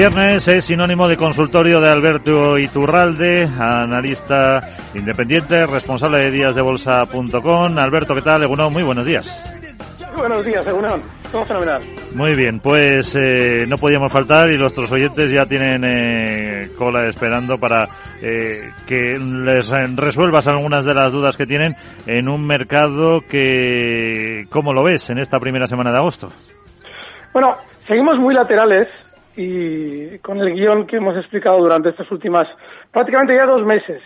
Viernes es sinónimo de consultorio de Alberto Iturralde, analista independiente, responsable de díasdebolsa.com. Alberto, ¿qué tal? Egunon, muy buenos días. Buenos días, Egunon. Todo fenomenal. Muy bien, pues eh, no podíamos faltar y nuestros oyentes ya tienen eh, cola esperando para eh, que les resuelvas algunas de las dudas que tienen en un mercado que, ¿cómo lo ves en esta primera semana de agosto? Bueno, seguimos muy laterales y con el guion que hemos explicado durante estas últimas prácticamente ya dos meses.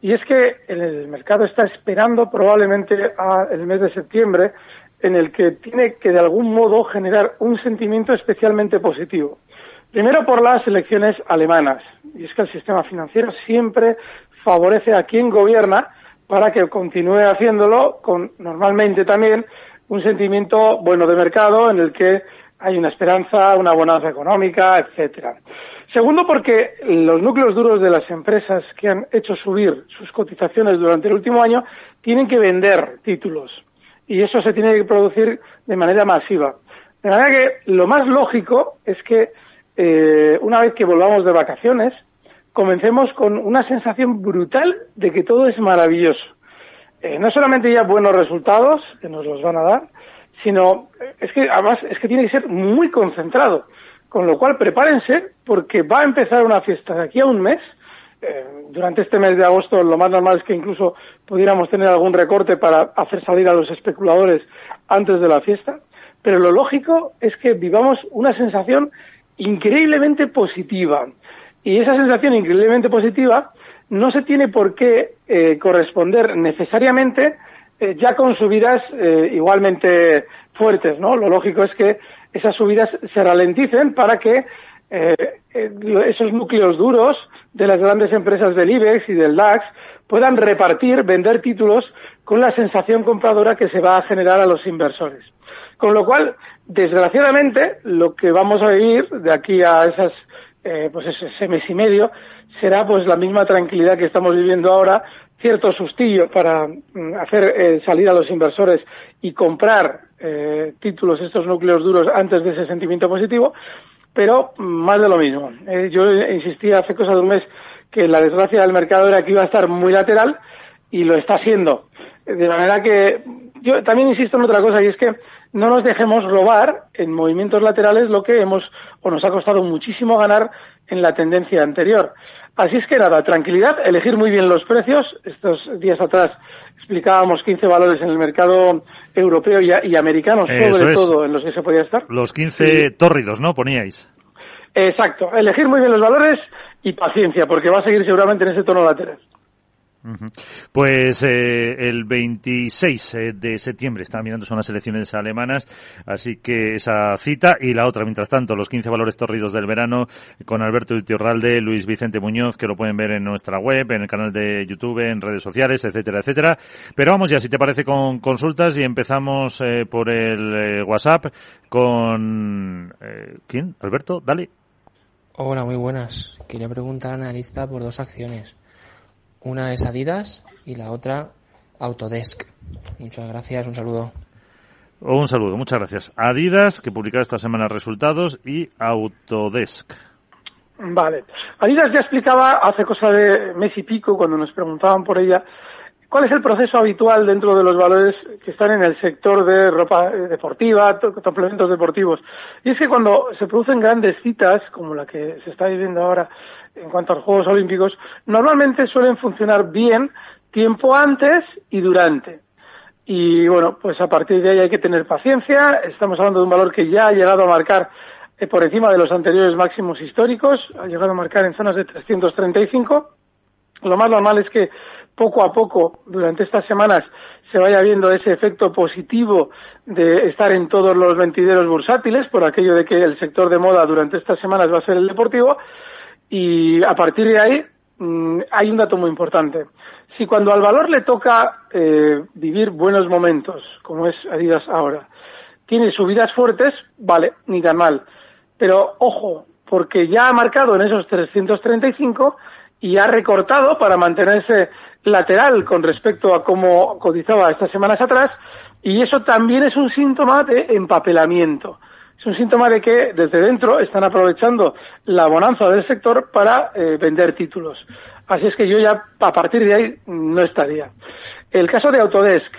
Y es que el mercado está esperando probablemente el mes de septiembre en el que tiene que de algún modo generar un sentimiento especialmente positivo. Primero por las elecciones alemanas. Y es que el sistema financiero siempre favorece a quien gobierna para que continúe haciéndolo con normalmente también un sentimiento bueno de mercado en el que hay una esperanza, una bonanza económica, etcétera. Segundo, porque los núcleos duros de las empresas que han hecho subir sus cotizaciones durante el último año tienen que vender títulos y eso se tiene que producir de manera masiva. De manera que lo más lógico es que eh, una vez que volvamos de vacaciones, comencemos con una sensación brutal de que todo es maravilloso. Eh, no solamente ya buenos resultados, que nos los van a dar, sino es que además es que tiene que ser muy concentrado. Con lo cual prepárense porque va a empezar una fiesta de aquí a un mes. Eh, durante este mes de agosto lo más normal es que incluso pudiéramos tener algún recorte para hacer salir a los especuladores antes de la fiesta. Pero lo lógico es que vivamos una sensación increíblemente positiva. Y esa sensación increíblemente positiva no se tiene por qué eh, corresponder necesariamente eh, ya con subidas eh, igualmente fuertes, ¿no? Lo lógico es que esas subidas se ralenticen para que eh, esos núcleos duros de las grandes empresas del IBEX y del DAX puedan repartir, vender títulos con la sensación compradora que se va a generar a los inversores. Con lo cual, desgraciadamente, lo que vamos a vivir de aquí a esas, pues ese mes y medio será pues la misma tranquilidad que estamos viviendo ahora cierto sustillo para mm, hacer eh, salir a los inversores y comprar eh, títulos, estos núcleos duros, antes de ese sentimiento positivo, pero más de lo mismo. Eh, yo insistía hace cosa de un mes que la desgracia del mercado era que iba a estar muy lateral y lo está siendo. De manera que yo también insisto en otra cosa y es que no nos dejemos robar en movimientos laterales lo que hemos o nos ha costado muchísimo ganar en la tendencia anterior. Así es que nada, tranquilidad, elegir muy bien los precios. Estos días atrás explicábamos 15 valores en el mercado europeo y, americano, sobre todo en los que se podía estar. Los 15 tórridos, ¿no? Poníais. Exacto, elegir muy bien los valores y paciencia, porque va a seguir seguramente en ese tono lateral. Pues eh, el 26 eh, de septiembre están mirando son las elecciones alemanas, así que esa cita y la otra, mientras tanto, los 15 valores torridos del verano con Alberto Ultiorralde, Luis Vicente Muñoz, que lo pueden ver en nuestra web, en el canal de YouTube, en redes sociales, etcétera, etcétera. Pero vamos ya, si te parece, con consultas y empezamos eh, por el WhatsApp con... ¿Quién? Alberto, dale. Hola, muy buenas. Quería preguntar al analista por dos acciones. Una es Adidas y la otra Autodesk. Muchas gracias, un saludo. Un saludo, muchas gracias. Adidas, que publica esta semana resultados, y Autodesk. Vale. Adidas ya explicaba hace cosa de mes y pico, cuando nos preguntaban por ella, cuál es el proceso habitual dentro de los valores que están en el sector de ropa deportiva, complementos deportivos. Y es que cuando se producen grandes citas, como la que se está viviendo ahora en cuanto a los Juegos Olímpicos, normalmente suelen funcionar bien tiempo antes y durante. Y bueno, pues a partir de ahí hay que tener paciencia. Estamos hablando de un valor que ya ha llegado a marcar eh, por encima de los anteriores máximos históricos, ha llegado a marcar en zonas de 335 Lo más normal es que poco a poco, durante estas semanas, se vaya viendo ese efecto positivo de estar en todos los ventideros bursátiles, por aquello de que el sector de moda durante estas semanas va a ser el deportivo, y a partir de ahí mm, hay un dato muy importante. Si cuando al valor le toca eh, vivir buenos momentos, como es Adidas ahora, tiene subidas fuertes, vale, ni tan mal. Pero ojo, porque ya ha marcado en esos 335 y ha recortado para mantenerse lateral con respecto a cómo cotizaba estas semanas atrás y eso también es un síntoma de empapelamiento. Es un síntoma de que desde dentro están aprovechando la bonanza del sector para eh, vender títulos. Así es que yo ya a partir de ahí no estaría. El caso de Autodesk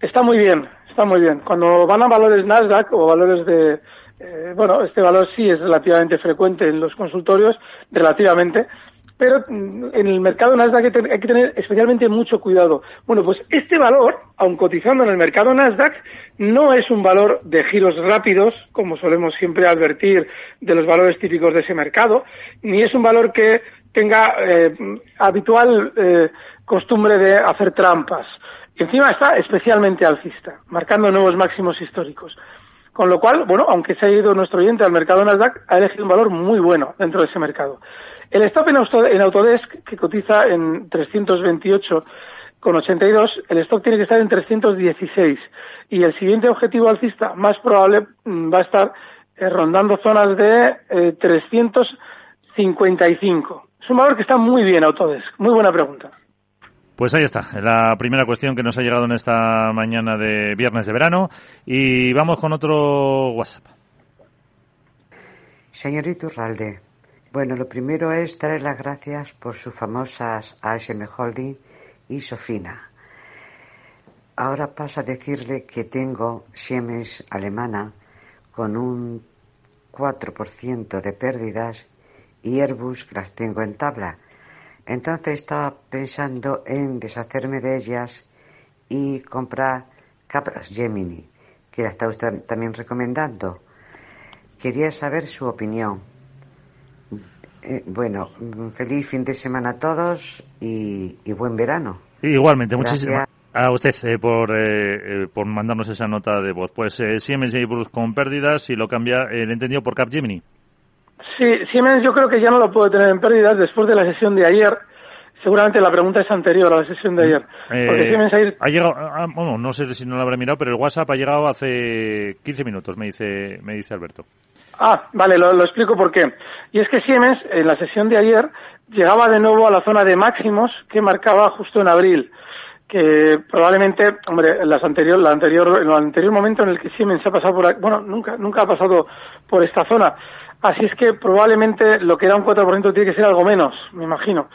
está muy bien, está muy bien. Cuando van a valores Nasdaq o valores de, eh, bueno, este valor sí es relativamente frecuente en los consultorios, relativamente, pero mm, en el mercado Nasdaq hay que tener especialmente mucho cuidado. Bueno, pues este valor, aun cotizando en el mercado Nasdaq, no es un valor de giros rápidos, como solemos siempre advertir de los valores típicos de ese mercado, ni es un valor que tenga eh, habitual eh, costumbre de hacer trampas. Encima está especialmente alcista, marcando nuevos máximos históricos. Con lo cual, bueno, aunque se ha ido nuestro oyente al mercado Nasdaq, ha elegido un valor muy bueno dentro de ese mercado. El stop en, Autodesk, que cotiza en 328,82, el stop tiene que estar en 316 y el siguiente objetivo alcista más probable mm, va a estar eh, rondando zonas de 355. Eh, es un valor que está muy bien Autodesk. Muy buena pregunta. Pues ahí está, la primera cuestión que nos ha llegado en esta mañana de viernes de verano. Y vamos con otro WhatsApp. Señorito Urralde, bueno, lo primero es darle las gracias por sus famosas ASM Holding y Sofina. Ahora paso a decirle que tengo Siemens alemana con un 4% de pérdidas y Airbus las tengo en tabla. Entonces estaba pensando en deshacerme de ellas y comprar Capras Gemini, que la está usted también recomendando. Quería saber su opinión. Eh, bueno, feliz fin de semana a todos y, buen verano. Igualmente, muchísimas a usted eh, por, eh, por mandarnos esa nota de voz. Pues Siemens y Bruce con pérdidas y lo cambia el entendido por Capgemini. Sí, Siemens yo creo que ya no lo puede tener en pérdidas después de la sesión de ayer. Seguramente la pregunta es anterior a la sesión de ayer. Porque Siemens ha, llegado, ah, bueno, no sé si no lo habrá mirado, pero el WhatsApp ha llegado hace 15 minutos, me dice, me dice Alberto. Ah, vale, lo, explico por qué. Y es que Siemens, en la sesión de ayer, llegaba de nuevo a la zona de máximos que marcaba justo en abril. Que probablemente, hombre, las anterior, la anterior, en el anterior momento en el que Siemens ha pasado por, bueno, nunca, nunca ha pasado por esta zona. Así es que probablemente lo que era un 4% tiene que ser algo menos, me imagino.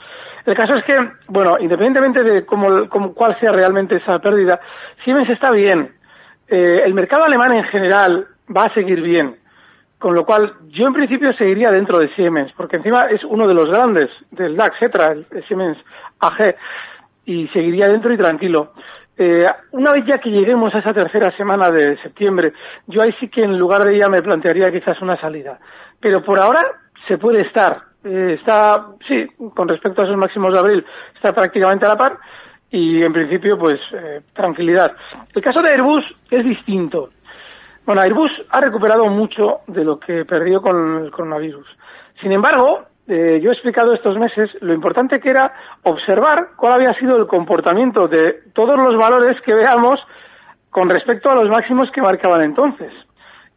El caso es que, bueno, independientemente de cómo, cómo cuál sea realmente esa pérdida, Siemens está bien. Eh, el mercado alemán en general va a seguir bien. Con lo cual, yo en principio seguiría dentro de Siemens, porque encima es uno de los grandes del DAX, etcétera, el Siemens AG, y seguiría dentro y tranquilo. Eh, una vez ya que lleguemos a esa tercera semana de septiembre, yo ahí sí que en lugar de ella me plantearía quizás una salida. Pero por ahora se puede estar. Eh, está, sí, con respecto a esos máximos de abril, está prácticamente a la par y en principio, pues, eh, tranquilidad. El caso de Airbus es distinto. Bueno, Airbus ha recuperado mucho de lo que perdió con el coronavirus. Sin embargo, eh, yo he explicado estos meses lo importante que era observar cuál había sido el comportamiento de todos los valores que veamos con respecto a los máximos que marcaban entonces.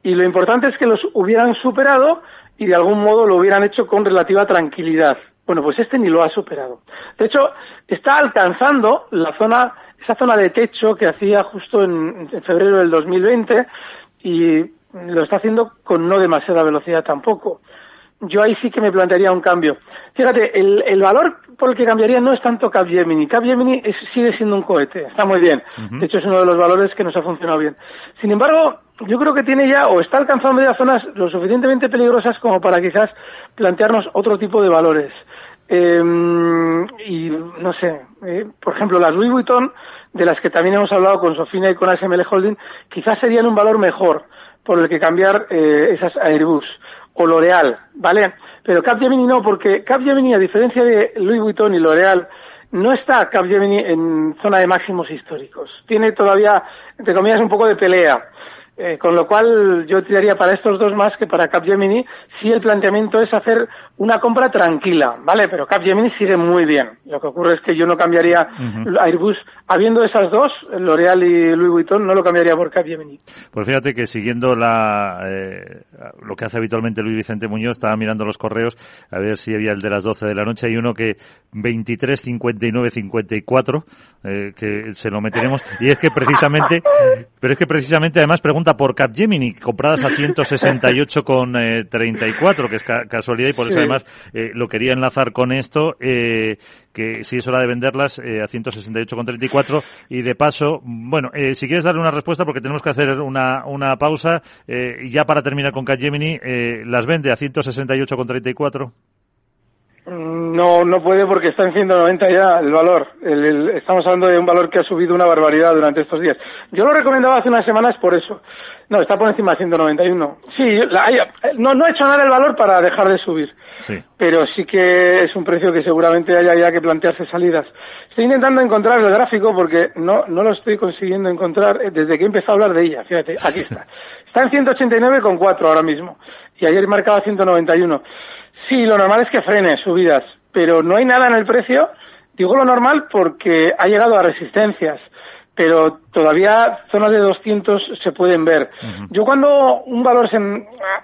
Y lo importante es que los hubieran superado y de algún modo lo hubieran hecho con relativa tranquilidad. Bueno, pues este ni lo ha superado. De hecho, está alcanzando la zona, esa zona de techo que hacía justo en, en febrero del 2020 y lo está haciendo con no demasiada velocidad tampoco. Yo ahí sí que me plantearía un cambio. Fíjate, el, el valor por el que cambiaría no es tanto Capgemini. Capgemini sigue siendo un cohete, está muy bien. De hecho, es uno de los valores que nos ha funcionado bien. Sin embargo, yo creo que tiene ya o está alcanzando ya zonas lo suficientemente peligrosas como para quizás plantearnos otro tipo de valores. Eh, y no sé, eh, por ejemplo, las Louis Vuitton, de las que también hemos hablado con Sofina y con ASML Holding, quizás serían un valor mejor por el que cambiar eh, esas Airbus. o L'Oreal, ¿vale? Pero Capgemini no, porque Capgemini, a diferencia de Louis Vuitton y L'Oreal, no está Capgemini en zona de máximos históricos. Tiene todavía, entre comillas, un poco de pelea. Eh, con lo cual yo tiraría para estos dos más que para Capgemini si el planteamiento es hacer una compra tranquila, ¿vale? Pero Capgemini sigue muy bien. Lo que ocurre es que yo no cambiaría Airbus, habiendo esas dos, L'Oreal y Louis Vuitton, no lo cambiaría por Capgemini. Pues fíjate que siguiendo la, eh, lo que hace habitualmente Luis Vicente Muñoz, estaba mirando los correos a ver si había el de las 12 de la noche. Hay uno que 23, 59, 54, eh, que se lo meteremos. Y es que precisamente, pero es que precisamente además pregunta por Capgemini, compradas a 168 con 34, que es casualidad y por eso además eh, lo quería enlazar con esto, eh, que si es hora de venderlas eh, a 168,34 y de paso, bueno, eh, si quieres darle una respuesta porque tenemos que hacer una, una pausa eh, ya para terminar con Capgemini, eh, ¿las vende a 168,34? No, no puede porque está en 190 ya el valor. estamos hablando de un valor que ha subido una barbaridad durante estos días. Yo lo recomendaba hace unas semanas por eso. No, está por encima de 191. Sí, la, no, no ha hecho nada el valor para dejar de subir. Sí. Pero sí que es un precio que seguramente haya ya que plantearse salidas. Estoy intentando encontrar el gráfico porque no, no lo estoy consiguiendo encontrar eh, desde que he empezado a hablar de ella. Fíjate, aquí está. Está en 189,4 ahora mismo. Y ayer marcaba 191. Sí, lo normal es que frene subidas, pero no hay nada en el precio. Digo lo normal porque ha llegado a resistencias, pero todavía zonas de 200 se pueden ver. Yo cuando un valor se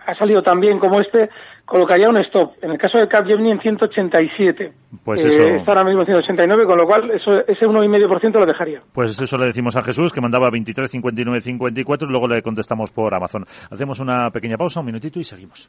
ha salido tan bien como este, colocaría un stop. En el caso de Capgemini en 187. Pues eso. Eh, está ahora mismo en 189, con lo cual eso, ese 1,5% lo dejaría. Pues eso le decimos a Jesús, que mandaba 23, 59, 54 y luego le contestamos por Amazon. Hacemos una pequeña pausa, un minutito y seguimos.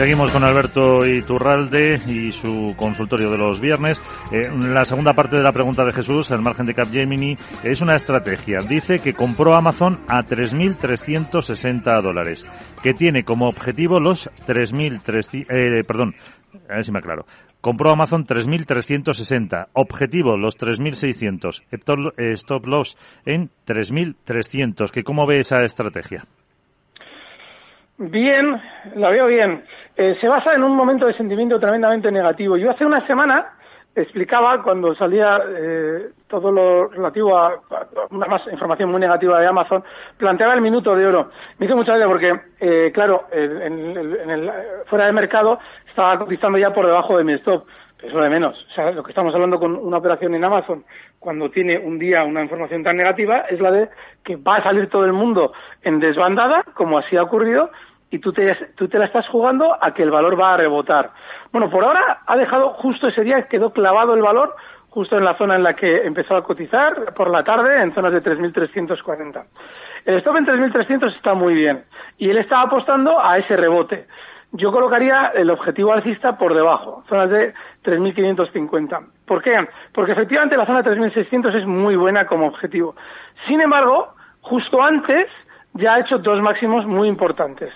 Seguimos con Alberto Iturralde y su consultorio de los viernes. Eh, la segunda parte de la pregunta de Jesús, el margen de Capgemini, es una estrategia. Dice que compró Amazon a 3.360 dólares, que tiene como objetivo los 3.300, eh, perdón, a ver si me aclaro. Compró Amazon 3.360. Objetivo, los 3.600. Eh, stop loss en 3.300. ¿Que ¿Cómo ve esa estrategia? Bien, la veo bien. Eh, se basa en un momento de sentimiento tremendamente negativo. Yo hace una semana explicaba cuando salía eh, todo lo relativo a, una más información muy negativa de Amazon, planteaba el minuto de oro. Me hizo mucha gracia porque, eh, claro, en, el, fuera de mercado estaba cotizando ya por debajo de mi stop. Eso de menos. O sea, lo que estamos hablando con una operación en Amazon, cuando tiene un día una información tan negativa, es la de que va a salir todo el mundo en desbandada, como así ha ocurrido, y tú te, tú te la estás jugando a que el valor va a rebotar. Bueno, por ahora ha dejado justo ese día, quedó clavado el valor justo en la zona en la que empezó a cotizar por la tarde, en zonas de 3.340. El stop en 3.300 está muy bien y él está apostando a ese rebote. Yo colocaría el objetivo alcista por debajo, zonas de 3.550. ¿Por qué? Porque efectivamente la zona de 3.600 es muy buena como objetivo. Sin embargo, justo antes ya ha hecho dos máximos muy importantes.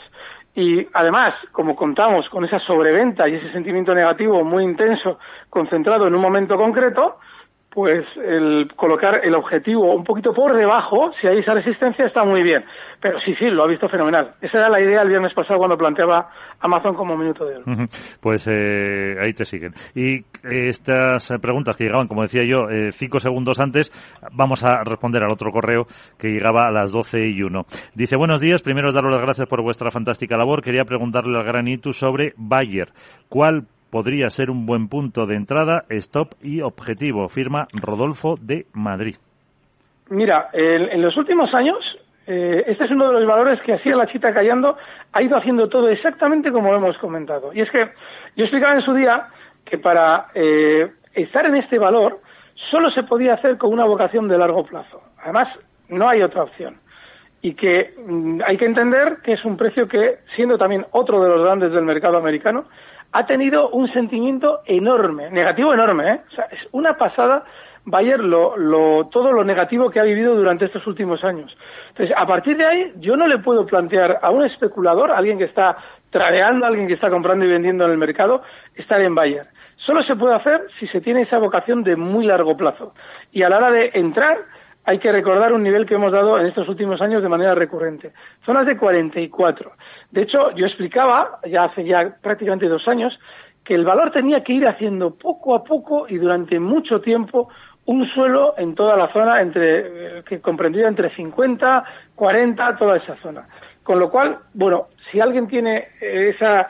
Y además, como contamos con esa sobreventa y ese sentimiento negativo muy intenso concentrado en un momento concreto, pues el colocar el objetivo un poquito por debajo, si hay esa resistencia, está muy bien. Pero sí, sí, lo ha visto fenomenal. Esa era la idea el viernes pasado cuando planteaba Amazon como minuto de oro. Pues eh, ahí te siguen. Y estas preguntas que llegaban, como decía yo, eh, cinco segundos antes, vamos a responder al otro correo que llegaba a las doce y uno. Dice, buenos días, primero daros las gracias por vuestra fantástica labor. Quería preguntarle al gran Itu sobre Bayer. ¿Cuál podría ser un buen punto de entrada, stop y objetivo? Firma Rodolfo de Madrid. Mira, en los últimos años eh, este es uno de los valores que así a la chita callando ha ido haciendo todo exactamente como lo hemos comentado. Y es que yo explicaba en su día que para eh, estar en este valor solo se podía hacer con una vocación de largo plazo. Además, no hay otra opción. Y que mm, hay que entender que es un precio que, siendo también otro de los grandes del mercado americano, ha tenido un sentimiento enorme, negativo enorme, ¿eh? O sea, es una pasada Bayer lo, lo, todo lo negativo que ha vivido durante estos últimos años. Entonces, a partir de ahí, yo no le puedo plantear a un especulador, a alguien que está tradeando, a alguien que está comprando y vendiendo en el mercado, estar en Bayer. Solo se puede hacer si se tiene esa vocación de muy largo plazo. Y a la hora de entrar, hay que recordar un nivel que hemos dado en estos últimos años de manera recurrente. Zonas de 44. De hecho, yo explicaba, ya hace ya prácticamente dos años, que el valor tenía que ir haciendo poco a poco y durante mucho tiempo un suelo en toda la zona entre, eh, que comprendía entre 50, 40, toda esa zona. Con lo cual, bueno, si alguien tiene esa,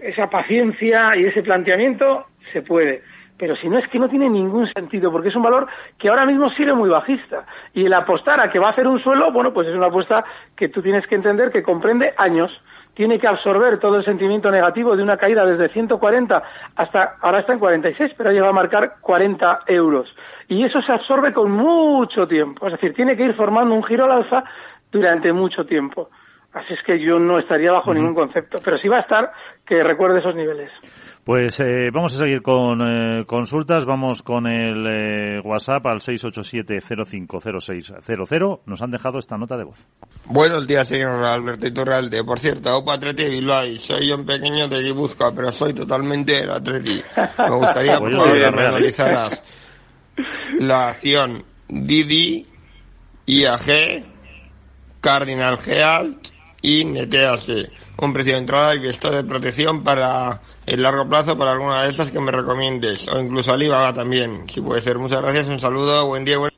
esa paciencia y ese planteamiento, se puede. Pero si no es que no tiene ningún sentido, porque es un valor que ahora mismo sigue muy bajista. Y el apostar a que va a hacer un suelo, bueno, pues es una apuesta que tú tienes que entender que comprende años tiene que absorber todo el sentimiento negativo de una caída desde 140 hasta, ahora está en 46, pero ha llegado a marcar 40 euros. Y eso se absorbe con mucho tiempo. Es decir, tiene que ir formando un giro al alza durante mucho tiempo. Así es que yo no estaría bajo ningún concepto. Pero sí va a estar que recuerde esos niveles. Pues eh, vamos a seguir con eh, consultas. Vamos con el eh, WhatsApp al 687-050600. Nos han dejado esta nota de voz. Buenos días, señor Alberto Iturralde. Por cierto, Opa Atleti Bilbao. Soy un pequeño de Guipúzcoa, pero soy totalmente el Atleti. Me gustaría pues analizar la acción Didi, IAG, Cardinal Gealt y Netease un precio de entrada y esto de protección para el largo plazo para alguna de estas que me recomiendes o incluso Alibaba también, si puede ser. Muchas gracias, un saludo, buen día. Buen...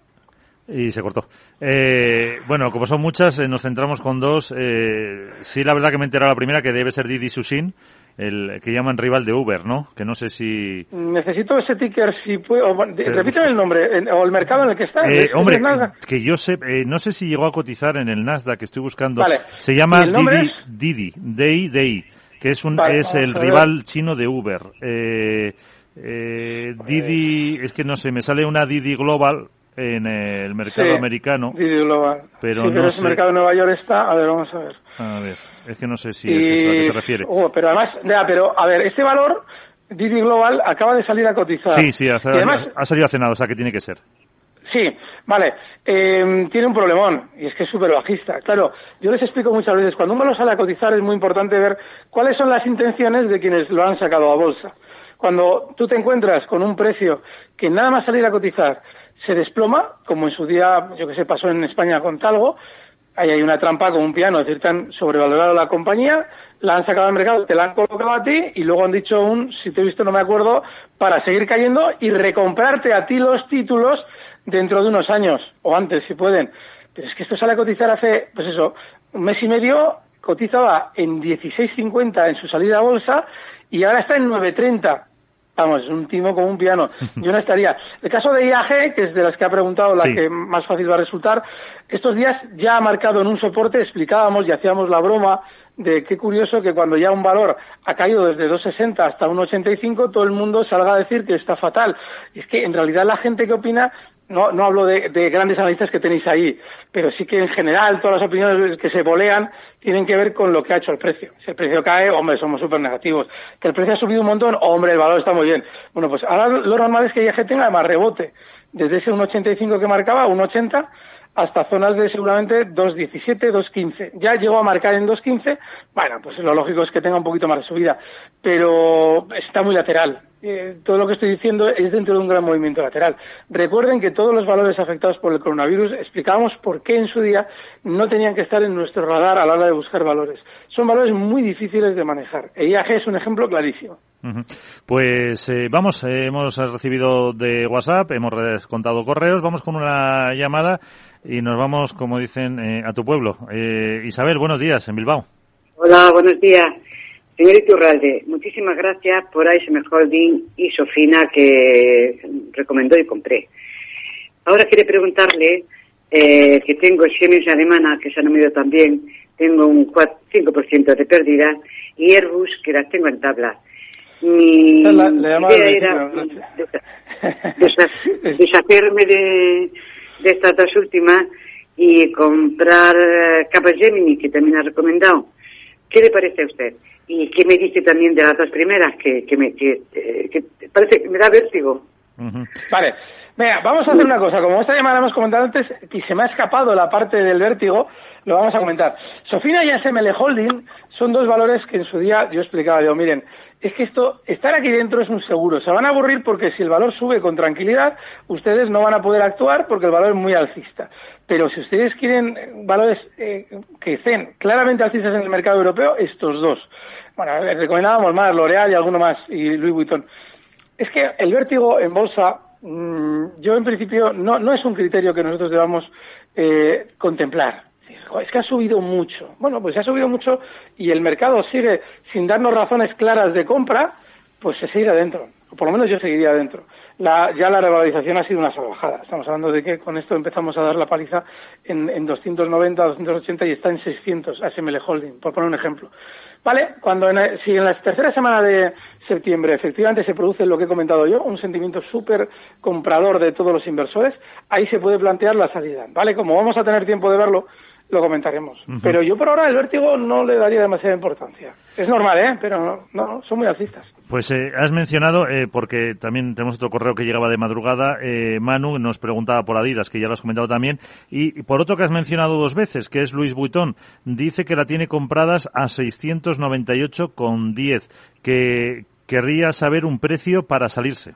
Y se cortó. Eh, bueno, como son muchas, eh, nos centramos con dos. Eh, sí, la verdad que me he la primera, que debe ser Didi Sushin el que llaman rival de Uber, ¿no? Que no sé si... Necesito ese ticker, si puedo... Repíteme el nombre, o el mercado en el que está. Eh, hombre, que yo sé, eh, no sé si llegó a cotizar en el Nasdaq, que estoy buscando. Vale. Se llama Didi, Didi, Didi, Didi, que es, un, es el rival chino de Uber. Eh, eh, Didi, es que no sé, me sale una Didi Global, en el mercado americano. Didi Global. Pero sí, pero ese mercado de Nueva York está, a ver, vamos a ver. A ver, es que no sé si es eso a qué se refiere. Oh, pero además, ya, pero a ver, este valor, Didi Global, acaba de salir a cotizar. Sí, sí, ha, salido hace nada, o sea que tiene que ser. Sí, vale. Eh, tiene un problemón, y es que es súper bajista. Claro, yo les explico muchas veces, cuando uno lo sale a cotizar es muy importante ver cuáles son las intenciones de quienes lo han sacado a bolsa. Cuando tú te encuentras con un precio que nada más salir a cotizar se desploma, como en su día, yo que sé, pasó en España con Talgo, ahí hay una trampa con un piano, es decir, tan sobrevalorado la compañía, la han sacado al mercado, te la han colocado a ti y luego han dicho un, si te he visto no me acuerdo, para seguir cayendo y recomprarte a ti los títulos dentro de unos años, o antes si pueden. Pero es que esto sale a cotizar hace, pues eso, un mes y medio, cotizaba en 16.50 en su salida a bolsa y ahora está en 9.30 vamos, es un timo como un piano. Yo no estaría. El caso de IAG, que es de las que ha preguntado la que más fácil va a resultar, estos días ya ha marcado en un soporte, explicábamos y hacíamos la broma de qué curioso que cuando ya un valor ha caído desde 2,60 hasta 1,85, todo el mundo salga a decir que está fatal. Y es que en realidad la gente que opina no, no hablo de, grandes analistas que tenéis ahí, pero sí que en general todas las opiniones que se bolean tienen que ver con lo que ha hecho el precio. Si el precio cae, hombre, somos súper negativos. Que el precio ha subido un montón, hombre, el valor está muy bien. Bueno, pues ahora lo normal es que IAG tenga más rebote. Desde ese 1,85 que marcaba, 1,80, hasta zonas de seguramente 2.17, 2.15. Ya llegó a marcar en 2.15, bueno, pues lo lógico es que tenga un poquito más de subida, pero está muy lateral eh, todo lo que estoy diciendo es dentro de un gran movimiento lateral. Recuerden que todos los valores afectados por el coronavirus explicábamos por qué en su día no tenían que estar en nuestro radar a la hora de buscar valores. Son valores muy difíciles de manejar. E IAG es un ejemplo clarísimo. Pues eh, vamos, eh, hemos recibido de WhatsApp, hemos contado correos, vamos con una llamada y nos vamos, como dicen, a tu pueblo. Isabel, buenos días, en Bilbao. Hola, buenos días. Señor Iturralde, muchísimas gracias por ASM Holding y Sofina que recomendó y compré. Ahora quiere preguntarle eh, que tengo Siemens alemana, que se ha nombrado también, tengo un 5% de pérdida, y Airbus, que las tengo en tabla. Mi idea era deshacerme de, de estas dos últimas y comprar eh, Capgemini, que también ha recomendado. ¿Qué le parece a usted? ¿Y qué me dice también de las dos primeras? Que, que, me, que, eh, parece que me da vértigo. Vale. Venga, vamos a hacer una cosa. Como esta llamada hemos comentado antes, y se me ha escapado la parte del vértigo, lo vamos a comentar. Sofina y SML Holding son dos valores que en su día yo explicaba. Digo, miren, es que esto, estar aquí dentro es un seguro. Se van a aburrir porque si el valor sube con tranquilidad, ustedes no van a poder actuar porque el valor es muy alcista. Pero si ustedes quieren valores eh, que estén claramente alcistas en el mercado europeo, estos dos. Bueno, recomendábamos más, L'Oreal y alguno más, y Louis Vuitton. Es que el vértigo en bolsa, yo en principio, no, no es un criterio que nosotros debamos eh, contemplar es que ha subido mucho. Bueno, pues ha subido mucho y el mercado sigue sin darnos razones claras de compra, pues se sigue adentro. O por lo menos yo seguiría adentro. La, ya la revalorización ha sido una salvajada. Estamos hablando de que con esto empezamos a dar la paliza en, en 290, 280 y está en 600 ASML Holding, por poner un ejemplo. ¿Vale? Cuando si en la tercera semana de septiembre efectivamente se produce lo que he comentado yo, un sentimiento súper comprador de todos los inversores, ahí se puede plantear la salida. ¿Vale? Como vamos a tener tiempo de verlo, lo comentaremos. Pero yo por ahora el vértigo no le daría demasiada importancia. Es normal, ¿eh? Pero no, son muy alcistas. Pues eh, has mencionado, eh, porque también tenemos otro correo que llegaba de madrugada, eh, Manu nos preguntaba por Adidas, que ya lo has comentado también, y, por otro que has mencionado dos veces, que es Luis Vuitton, dice que la tiene compradas a 698,10, que querría saber un precio para salirse.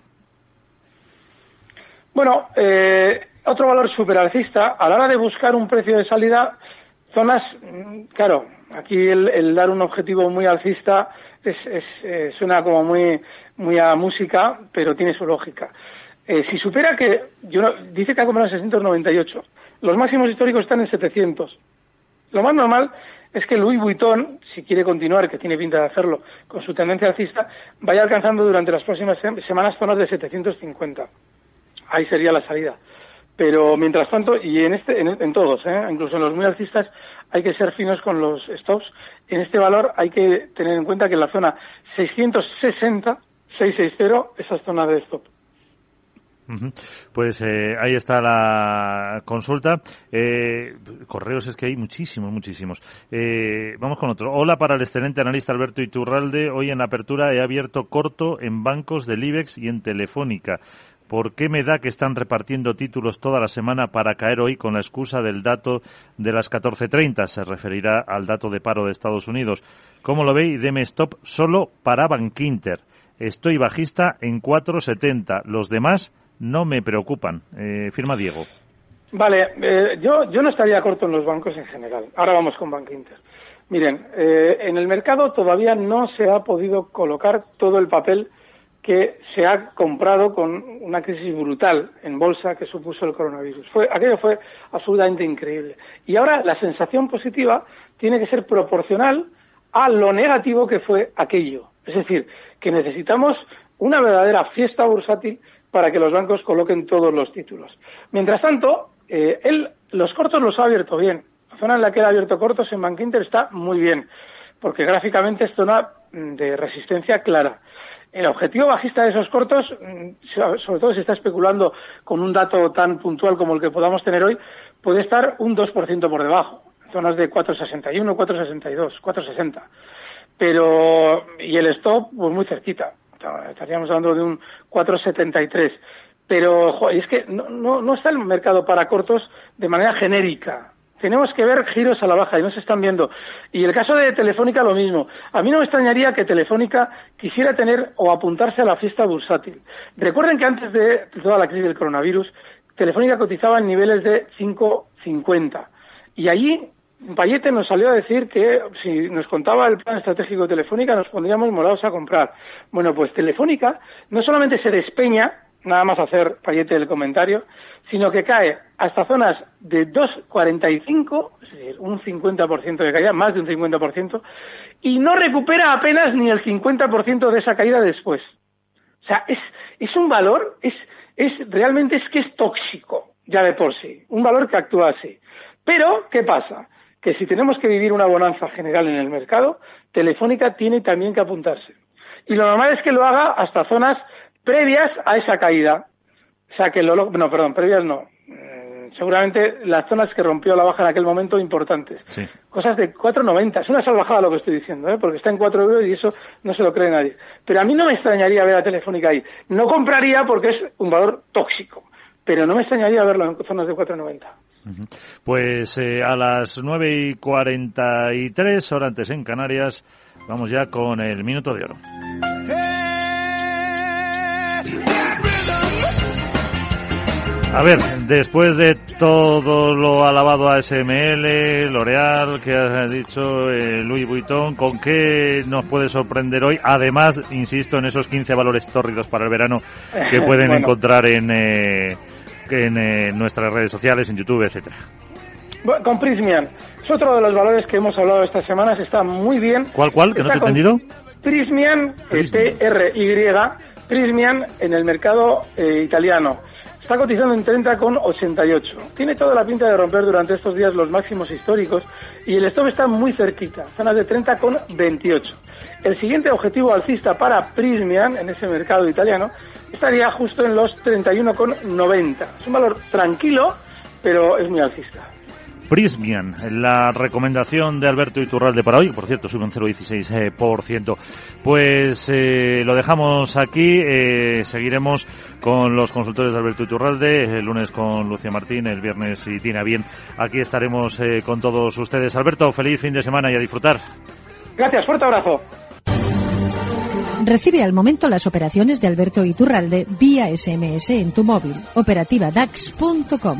Bueno, eh, otro valor superalcista, a la hora de buscar un precio de salida, zonas, mm, claro, aquí el, dar un objetivo muy alcista es, eh, suena como muy, muy a música, pero tiene su lógica. Eh, si supera que, dice que ha comprado en 698, los máximos históricos están en 700. Lo más normal es que Louis Vuitton, si quiere continuar, que tiene pinta de hacerlo, con su tendencia alcista, vaya alcanzando durante las próximas semanas zonas de 750. Ahí sería la salida. Pero mientras tanto, y en, este, en, todos, ¿eh? incluso en los muy alcistas, hay que ser finos con los stops. En este valor hay que tener en cuenta que en la zona 660, 660, esa es zona de stop. Pues eh, ahí está la consulta. Eh, correos es que hay muchísimos, muchísimos. Eh, vamos con otro. Hola para el excelente analista Alberto Iturralde. Hoy en apertura he abierto corto en bancos del IBEX y en Telefónica. ¿Por qué me da que están repartiendo títulos toda la semana para caer hoy con la excusa del dato de las 14.30? Se referirá al dato de paro de Estados Unidos. ¿Cómo lo veis? Deme stop solo para Bankinter. Estoy bajista en 4.70. Los demás no me preocupan. Eh, firma Diego. Vale, eh, yo, yo no estaría corto en los bancos en general. Ahora vamos con Bankinter. Miren, eh, en el mercado todavía no se ha podido colocar todo el papel que se ha comprado con una crisis brutal en bolsa que supuso el coronavirus. Fue, aquello fue absolutamente increíble. Y ahora la sensación positiva tiene que ser proporcional a lo negativo que fue aquello. Es decir, que necesitamos una verdadera fiesta bursátil para que los bancos coloquen todos los títulos. Mientras tanto, eh, él los cortos los ha abierto bien. La zona en la que él ha abierto cortos en Bank Inter está muy bien, porque gráficamente es zona de resistencia clara. El objetivo bajista de esos cortos, mm, sobre todo si está especulando con un dato tan puntual como el que podamos tener hoy, puede estar un 2% por debajo, zonas de 4,61, 4,62, 4,60. Pero, y el stop, pues muy cerquita. Estaríamos hablando de un 4,73. Pero, es que no, no, no está el mercado para cortos de manera genérica. Tenemos que ver giros a la baja y no se están viendo. Y el caso de Telefónica lo mismo. A mí no me extrañaría que Telefónica quisiera tener o apuntarse a la fiesta bursátil. Recuerden que antes de toda la crisis del coronavirus, Telefónica cotizaba en niveles de 5,50. Y allí Payete nos salió a decir que si nos contaba el plan estratégico de Telefónica nos pondríamos molados a comprar. Bueno, pues Telefónica no solamente se despeña, nada más hacer Payete el comentario, sino que cae hasta zonas de 2,45, es decir, un 50% de caída, más de un 50%, y no recupera apenas ni el 50% de esa caída después. O sea, es, es un valor, es, es realmente es que es tóxico ya de por sí, un valor que actúa así. Pero, ¿qué pasa? Que si tenemos que vivir una bonanza general en el mercado, Telefónica tiene también que apuntarse. Y lo normal es que lo haga hasta zonas previas a esa caída. O sea, que lo, no, perdón, previas no. Mm, seguramente las zonas que rompió la baja en aquel momento importantes. Sí. Cosas de 4,90. Es una salvajada lo que estoy diciendo, ¿eh? porque está en 4 euros y eso no se lo cree nadie. Pero a mí no me extrañaría ver a Telefónica ahí. No compraría porque es un valor tóxico pero no me extrañaría verlo en zonas de 4,90. Pues eh, a las 9 y 43, horas antes en Canarias, vamos ya con el minuto de oro. A ver, después de todo lo alabado a SML, L'Oreal, que ha dicho eh, Louis Vuitton, ¿con qué nos puede sorprender hoy? Además, insisto, en esos 15 valores tórridos para el verano que pueden encontrar en, eh, en eh, nuestras redes sociales, en YouTube, etcétera. Bueno, con Prismian. Es otro de los valores que hemos hablado estas semanas. Está muy bien. ¿Cuál, cuál? ¿Que no te he entendido? Prismian, P-R-Y, Prismian en el mercado italiano. Está cotizando en 30,88. Tiene toda la pinta de romper durante estos días los máximos históricos y el stop está muy cerquita, zonas de 30,28. El siguiente objetivo alcista para Prismian en ese mercado italiano estaría justo en los 31,90. Es un valor tranquilo, pero es muy alcista. Prismian, la recomendación de Alberto Iturralde para hoy, por cierto, sube un 0,16%. Pues eh, lo dejamos aquí, eh, seguiremos con los consultores de Alberto Iturralde, el lunes con Lucia Martín, el viernes si tiene bien, aquí estaremos eh, con todos ustedes. Alberto, feliz fin de semana y a disfrutar. Gracias, fuerte abrazo. Recibe al momento las operaciones de Alberto Iturralde vía SMS en tu móvil. Operativa DAX.com.